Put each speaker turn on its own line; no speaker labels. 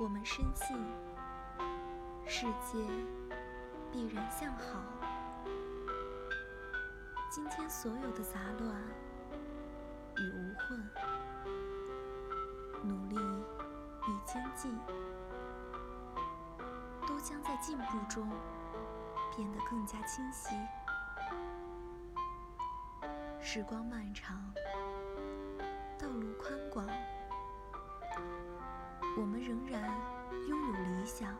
我们深信，世界必然向好。今天所有的杂乱与无混，努力与坚劲，都将在进步中变得更加清晰。时光漫长，我们仍然拥有理想，